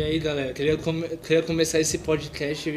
E aí galera, queria, come queria começar esse podcast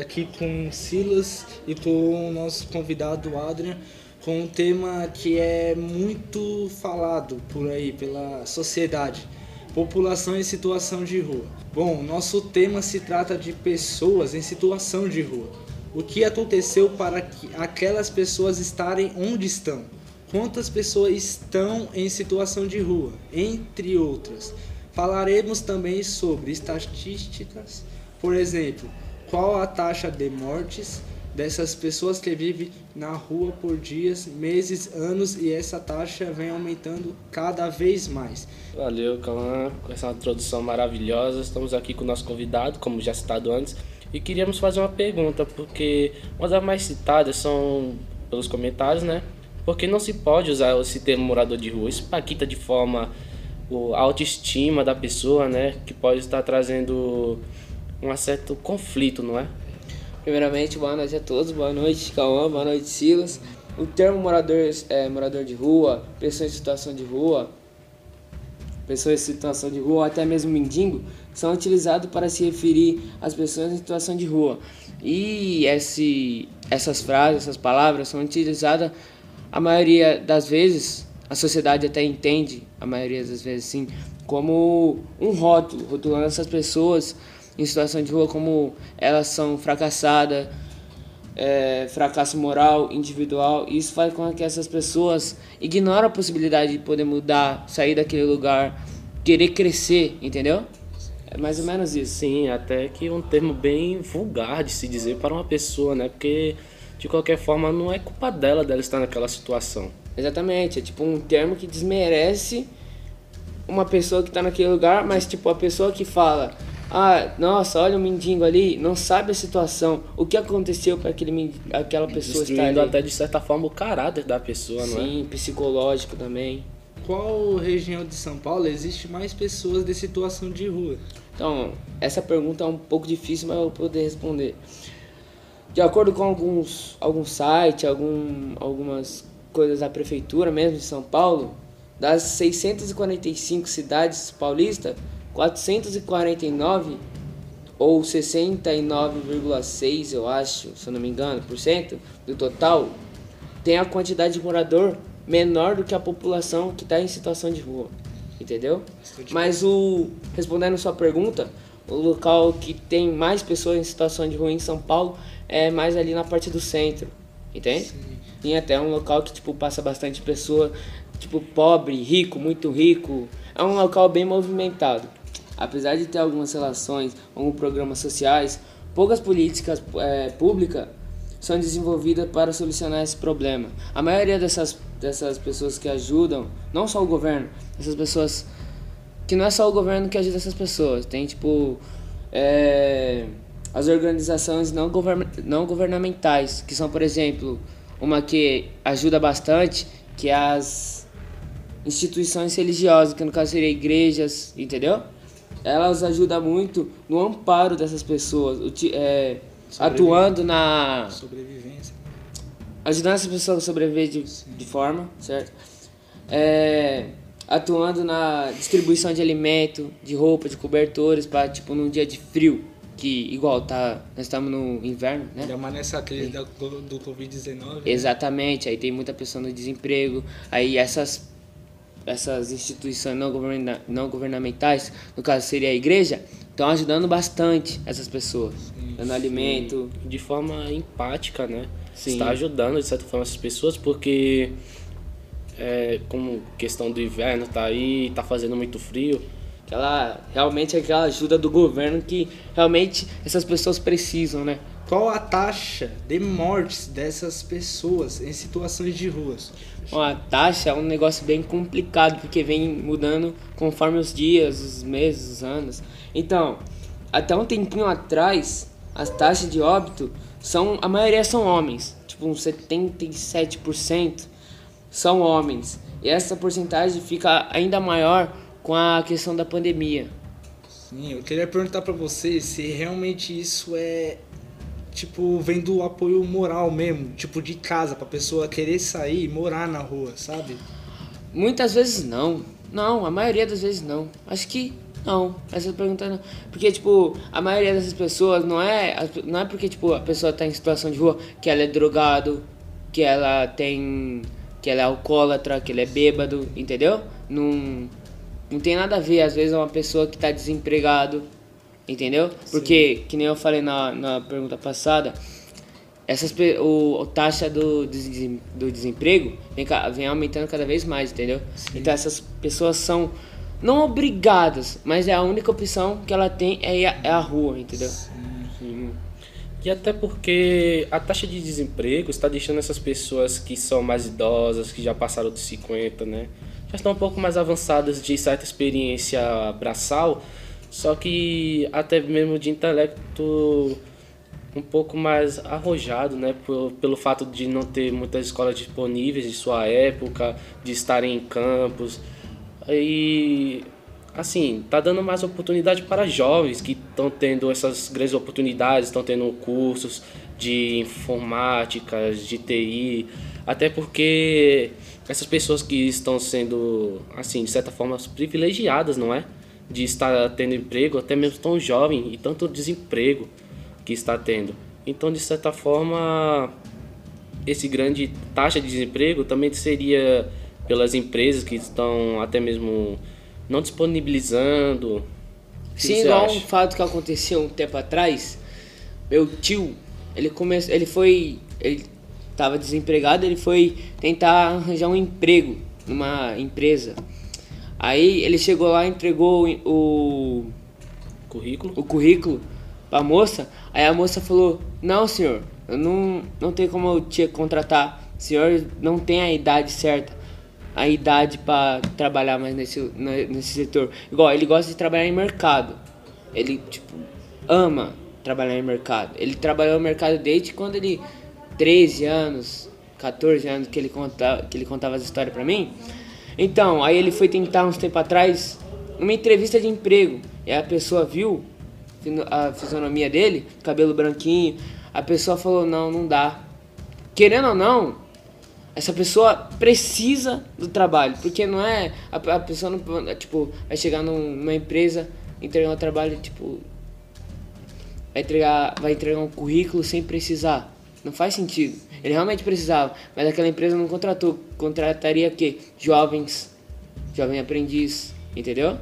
aqui com Silas e com o nosso convidado Adrian com um tema que é muito falado por aí pela sociedade. População em situação de rua. Bom, nosso tema se trata de pessoas em situação de rua. O que aconteceu para que aquelas pessoas estarem onde estão? Quantas pessoas estão em situação de rua? Entre outras. Falaremos também sobre estatísticas, por exemplo, qual a taxa de mortes dessas pessoas que vivem na rua por dias, meses, anos e essa taxa vem aumentando cada vez mais. Valeu, Calan, com essa introdução maravilhosa. Estamos aqui com o nosso convidado, como já citado antes, e queríamos fazer uma pergunta, porque uma das mais citadas são pelos comentários, né? Porque não se pode usar esse termo morador de rua. Isso paquita de forma a autoestima da pessoa, né? Que pode estar trazendo um certo conflito, não é? Primeiramente, boa noite a todos, boa noite Cauã, boa noite Silas. O termo morador, é, morador de rua, pessoa em situação de rua, pessoa em situação de rua, ou até mesmo mendigo, são utilizados para se referir às pessoas em situação de rua. E esse, essas frases, essas palavras são utilizadas a maioria das vezes a sociedade até entende, a maioria das vezes sim, como um rótulo, rotulando essas pessoas em situação de rua como elas são fracassadas, é, fracasso moral, individual. Isso faz com que essas pessoas ignorem a possibilidade de poder mudar, sair daquele lugar, querer crescer, entendeu? É mais ou menos isso. Sim, até que um termo bem vulgar de se dizer para uma pessoa, né? Porque de qualquer forma não é culpa dela dela estar naquela situação. Exatamente, é tipo um termo que desmerece uma pessoa que está naquele lugar, mas tipo a pessoa que fala, ah, nossa, olha o mendigo ali, não sabe a situação, o que aconteceu para aquele aquela pessoa estar ali. até de certa forma o caráter da pessoa, Sim, não é? Sim, psicológico também. Qual região de São Paulo existe mais pessoas de situação de rua? Então, essa pergunta é um pouco difícil, mas eu vou poder responder. De acordo com alguns, alguns sites, algum, algumas coisas da prefeitura mesmo de São Paulo, das 645 cidades paulistas, 449 ou 69,6, eu acho, se eu não me engano, por cento do total, tem a quantidade de morador menor do que a população que está em situação de rua, entendeu? Mas o respondendo sua pergunta, o local que tem mais pessoas em situação de rua em São Paulo é mais ali na parte do centro, entende? Sim. Tem até um local que tipo passa bastante pessoa, tipo pobre, rico, muito rico. É um local bem movimentado. Apesar de ter algumas relações, alguns programas sociais, poucas políticas é, públicas são desenvolvidas para solucionar esse problema. A maioria dessas, dessas pessoas que ajudam, não só o governo, essas pessoas que não é só o governo que ajuda essas pessoas, tem tipo é, as organizações não, govern, não governamentais, que são, por exemplo, uma que ajuda bastante, que é as instituições religiosas, que no caso seria igrejas, entendeu? Elas ajudam muito no amparo dessas pessoas, é, atuando na sobrevivência, ajudando essas pessoas a sobreviver de, de forma, certo? É, atuando na distribuição de alimento, de roupa, de cobertores para tipo num dia de frio que igual tá nós estamos no inverno né ainda mais nessa crise da, do covid-19 né? exatamente aí tem muita pessoa no desemprego aí essas essas instituições não, governa, não governamentais no caso seria a igreja estão ajudando bastante essas pessoas sim, dando sim. alimento de forma empática né sim. está ajudando de certa forma essas pessoas porque é, como questão do inverno tá aí tá fazendo muito frio Aquela, realmente aquela ajuda do governo que realmente essas pessoas precisam, né? Qual a taxa de mortes dessas pessoas em situações de ruas? Bom, a taxa é um negócio bem complicado porque vem mudando conforme os dias, os meses, os anos. Então, até um tempinho atrás, as taxas de óbito são a maioria são homens, tipo uns 77% são homens. E essa porcentagem fica ainda maior com a questão da pandemia. Sim, eu queria perguntar para você se realmente isso é tipo vem do apoio moral mesmo, tipo de casa para pessoa querer sair e morar na rua, sabe? Muitas vezes não. Não, a maioria das vezes não. Acho que Não, essa pergunta não. Porque, tipo, a maioria dessas pessoas não é. Não é porque, tipo, a pessoa tá em situação de rua que ela é drogado, que ela tem. Que ela é alcoólatra, que ele é bêbado, entendeu? Não. Não tem nada a ver, às vezes é uma pessoa que tá desempregado, entendeu? Porque, que nem eu falei na, na pergunta passada, essas o, o taxa do, do desemprego vem, vem aumentando cada vez mais, entendeu? Então essas pessoas são não obrigadas, mas é a única opção que ela tem é, ir a- é a rua, entendeu? Sim. E até porque a taxa de desemprego está deixando essas pessoas que são mais idosas, que já passaram dos 50, né? Já estão um pouco mais avançadas de certa experiência braçal, só que até mesmo de intelecto um pouco mais arrojado, né? Pelo fato de não ter muitas escolas disponíveis de sua época, de estarem em campos. E assim, tá dando mais oportunidade para jovens que estão tendo essas grandes oportunidades, estão tendo cursos de informática, de TI, até porque essas pessoas que estão sendo, assim, de certa forma, privilegiadas, não é? De estar tendo emprego, até mesmo tão jovem e tanto desemprego que está tendo. Então, de certa forma, esse grande taxa de desemprego também seria pelas empresas que estão até mesmo não disponibilizando. Sim, igual acha? um fato que aconteceu um tempo atrás, meu tio, ele começou, ele foi, ele tava desempregado, ele foi tentar arranjar um emprego numa empresa. Aí ele chegou lá, entregou o, Currículo? o currículo pra moça, aí a moça falou, não senhor, eu não, não tem como eu te contratar, o senhor não tem a idade certa, a idade pra trabalhar mais nesse, nesse setor. Igual, ele gosta de trabalhar em mercado, ele, tipo, ama trabalhar em mercado. Ele trabalhou no mercado desde quando ele, 13 anos, 14 anos que ele, conta, que ele contava as histórias pra mim. Então, aí ele foi tentar uns tempo atrás, numa entrevista de emprego, e a pessoa viu a fisionomia dele, cabelo branquinho, a pessoa falou, não, não dá. Querendo ou não, essa pessoa precisa do trabalho, porque não é, a, a pessoa não, tipo, vai chegar num- numa empresa, entregar um trabalho, tipo, vai entregar, vai entregar um currículo sem precisar. Não faz sentido. Ele realmente precisava, mas aquela empresa não contratou. Contrataria o quê? Jovens, jovem aprendiz, entendeu?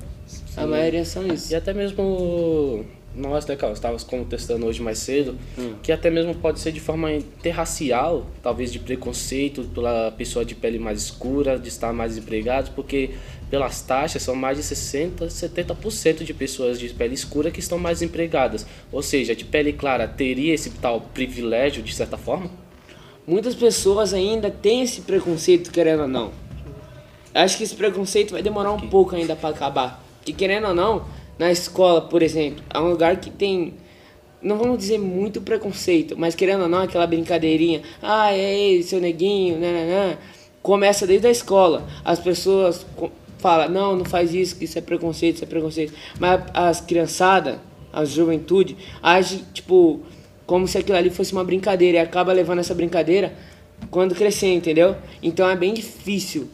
A maioria são isso. E até mesmo nós, né, Carlos, estávamos contestando hoje mais cedo, que até mesmo pode ser de forma interracial, talvez de preconceito pela pessoa de pele mais escura, de estar mais empregado, porque pelas taxas são mais de 60, 70% de pessoas de pele escura que estão mais empregadas. Ou seja, de pele clara teria esse tal privilégio de certa forma? Muitas pessoas ainda têm esse preconceito, querendo ou não. Acho que esse preconceito vai demorar um pouco ainda para acabar. Porque querendo ou não, na escola, por exemplo, é um lugar que tem, não vamos dizer muito preconceito, mas querendo ou não, aquela brincadeirinha, ah, é aí, seu neguinho, nananã, começa desde a escola. As pessoas falam, não, não faz isso, que isso é preconceito, isso é preconceito. Mas as criançadas, a juventude, age, tipo, como se aquilo ali fosse uma brincadeira e acaba levando essa brincadeira quando crescer, entendeu? Então é bem difícil.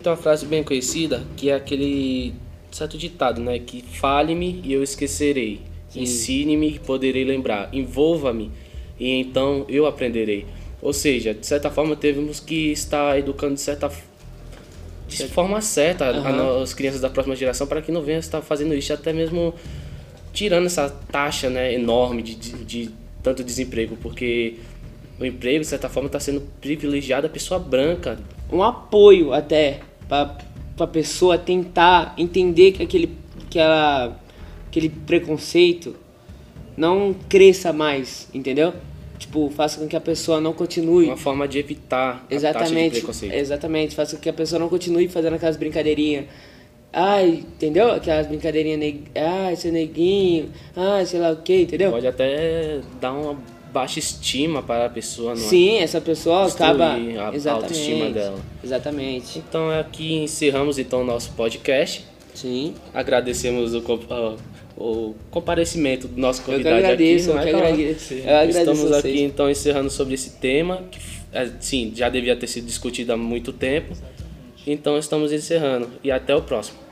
Tem uma frase bem conhecida que é aquele certo ditado, né? Que fale-me e eu esquecerei. Ensine-me e poderei lembrar. Envolva-me e então eu aprenderei. Ou seja, de certa forma temos que estar educando de certa de forma certa no- as crianças da próxima geração para que não venham estar fazendo isso até mesmo tirando essa taxa né, enorme de, de, de tanto desemprego, porque o emprego, de certa forma, está sendo privilegiado a pessoa branca, um apoio até para a pessoa tentar entender que aquele, que ela, aquele preconceito não cresça mais, entendeu? Tipo, faça com que a pessoa não continue. uma forma de evitar a Exatamente, preconceito. exatamente. Faça com que a pessoa não continue fazendo aquelas brincadeirinhas. Ai, entendeu? Aquelas brincadeirinhas, neg... ai, seu neguinho, ai, sei lá o que, entendeu? Pode até dar uma baixa estima para a pessoa, não é? Sim, essa pessoa acaba. a Exatamente. autoestima dela. Exatamente. Então aqui encerramos então o nosso podcast. Sim. Agradecemos o, o comparecimento do nosso Eu que convidado agradeço, aqui. eu que é, agradeço. Eu agradeço Estamos vocês. aqui então encerrando sobre esse tema, que sim, já devia ter sido discutido há muito tempo. Então estamos encerrando e até o próximo.